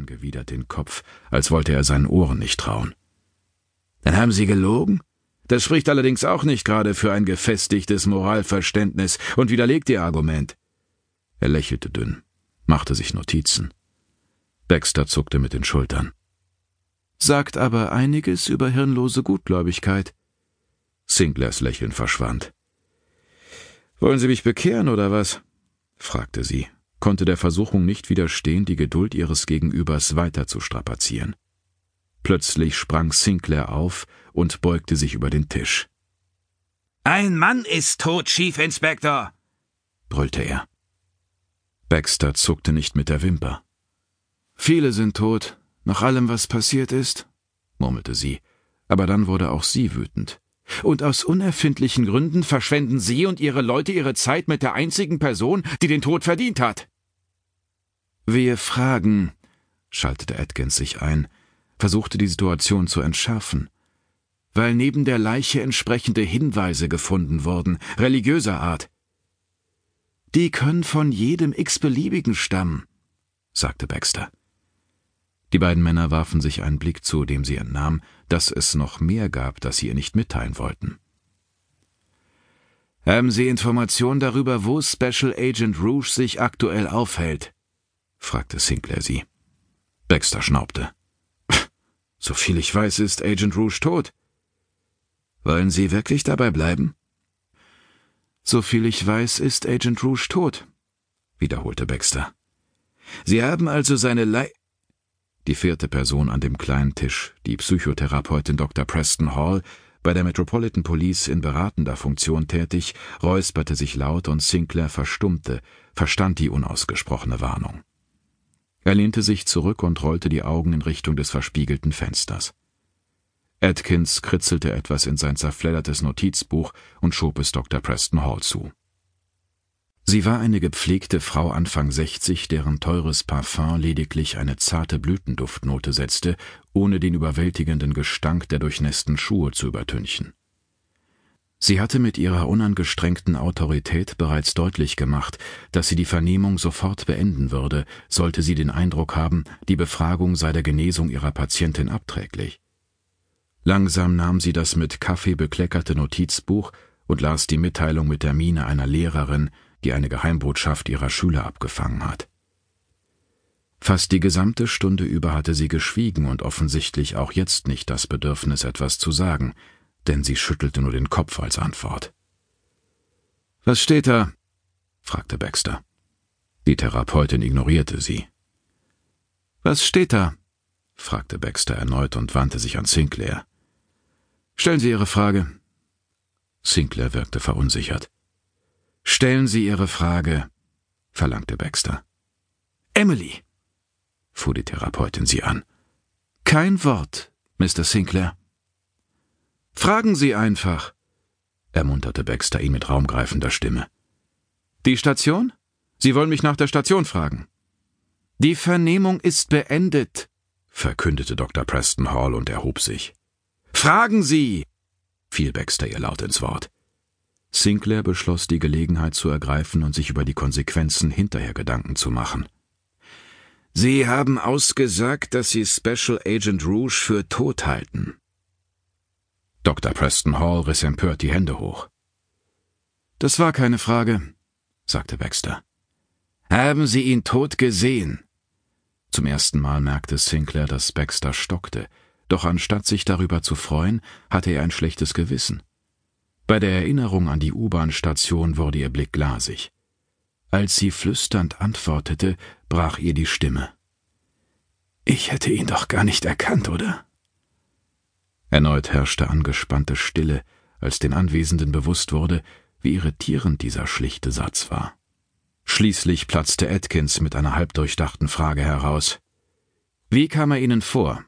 angewidert den Kopf, als wollte er seinen Ohren nicht trauen. Dann haben Sie gelogen? Das spricht allerdings auch nicht gerade für ein gefestigtes Moralverständnis und widerlegt Ihr Argument. Er lächelte dünn, machte sich Notizen. Baxter zuckte mit den Schultern. Sagt aber einiges über hirnlose Gutgläubigkeit. Sinclairs Lächeln verschwand. Wollen Sie mich bekehren oder was? fragte sie, konnte der Versuchung nicht widerstehen, die Geduld ihres Gegenübers weiter zu strapazieren. Plötzlich sprang Sinclair auf und beugte sich über den Tisch. Ein Mann ist tot, Chief Inspector, brüllte er. Baxter zuckte nicht mit der Wimper. Viele sind tot, nach allem, was passiert ist, murmelte sie, aber dann wurde auch sie wütend. Und aus unerfindlichen Gründen verschwenden Sie und Ihre Leute Ihre Zeit mit der einzigen Person, die den Tod verdient hat. Wir fragen, schaltete Atkins sich ein, versuchte die Situation zu entschärfen. Weil neben der Leiche entsprechende Hinweise gefunden wurden, religiöser Art. Die können von jedem x-beliebigen stammen, sagte Baxter. Die beiden Männer warfen sich einen Blick zu, dem sie entnahm, dass es noch mehr gab, das sie ihr nicht mitteilen wollten. Haben Sie Informationen darüber, wo Special Agent Rouge sich aktuell aufhält? Fragte Sinclair sie. Baxter schnaubte. Soviel ich weiß, ist Agent Rouge tot. Wollen Sie wirklich dabei bleiben? Soviel ich weiß, ist Agent Rouge tot, wiederholte Baxter. Sie haben also seine Lei die vierte Person an dem kleinen Tisch, die Psychotherapeutin Dr. Preston Hall, bei der Metropolitan Police in beratender Funktion tätig, räusperte sich laut und Sinclair verstummte, verstand die unausgesprochene Warnung. Er lehnte sich zurück und rollte die Augen in Richtung des verspiegelten Fensters. Atkins kritzelte etwas in sein zerfleddertes Notizbuch und schob es Dr. Preston Hall zu. Sie war eine gepflegte Frau Anfang 60, deren teures Parfum lediglich eine zarte Blütenduftnote setzte, ohne den überwältigenden Gestank der durchnässten Schuhe zu übertünchen. Sie hatte mit ihrer unangestrengten Autorität bereits deutlich gemacht, dass sie die Vernehmung sofort beenden würde, sollte sie den Eindruck haben, die Befragung sei der Genesung ihrer Patientin abträglich. Langsam nahm sie das mit Kaffee bekleckerte Notizbuch und las die Mitteilung mit der Miene einer Lehrerin, die eine Geheimbotschaft ihrer Schüler abgefangen hat. Fast die gesamte Stunde über hatte sie geschwiegen und offensichtlich auch jetzt nicht das Bedürfnis, etwas zu sagen, denn sie schüttelte nur den Kopf als Antwort. Was steht da? fragte Baxter. Die Therapeutin ignorierte sie. Was steht da? fragte Baxter erneut und wandte sich an Sinclair. Stellen Sie Ihre Frage. Sinclair wirkte verunsichert. Stellen Sie Ihre Frage, verlangte Baxter. Emily, fuhr die Therapeutin sie an. Kein Wort, Mr. Sinclair. Fragen Sie einfach, ermunterte Baxter ihn mit raumgreifender Stimme. Die Station? Sie wollen mich nach der Station fragen. Die Vernehmung ist beendet, verkündete Dr. Preston Hall und erhob sich. Fragen Sie, fiel Baxter ihr laut ins Wort. Sinclair beschloss, die Gelegenheit zu ergreifen und sich über die Konsequenzen hinterher Gedanken zu machen. Sie haben ausgesagt, dass Sie Special Agent Rouge für tot halten. Dr. Preston Hall riss empört die Hände hoch. Das war keine Frage, sagte Baxter. Haben Sie ihn tot gesehen? Zum ersten Mal merkte Sinclair, dass Baxter stockte, doch anstatt sich darüber zu freuen, hatte er ein schlechtes Gewissen. Bei der Erinnerung an die U-Bahn-Station wurde ihr Blick glasig. Als sie flüsternd antwortete, brach ihr die Stimme. Ich hätte ihn doch gar nicht erkannt, oder? Erneut herrschte angespannte Stille, als den Anwesenden bewusst wurde, wie irritierend dieser schlichte Satz war. Schließlich platzte Atkins mit einer halbdurchdachten Frage heraus. Wie kam er Ihnen vor?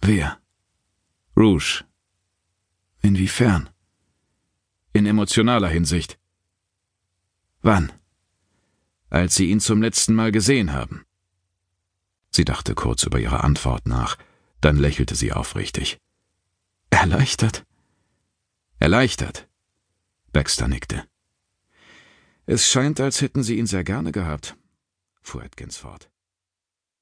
Wer? Rouge. Inwiefern? In emotionaler Hinsicht. Wann? Als Sie ihn zum letzten Mal gesehen haben. Sie dachte kurz über ihre Antwort nach, dann lächelte sie aufrichtig. Erleichtert? Erleichtert. Baxter nickte. Es scheint, als hätten Sie ihn sehr gerne gehabt, fuhr Atkins fort.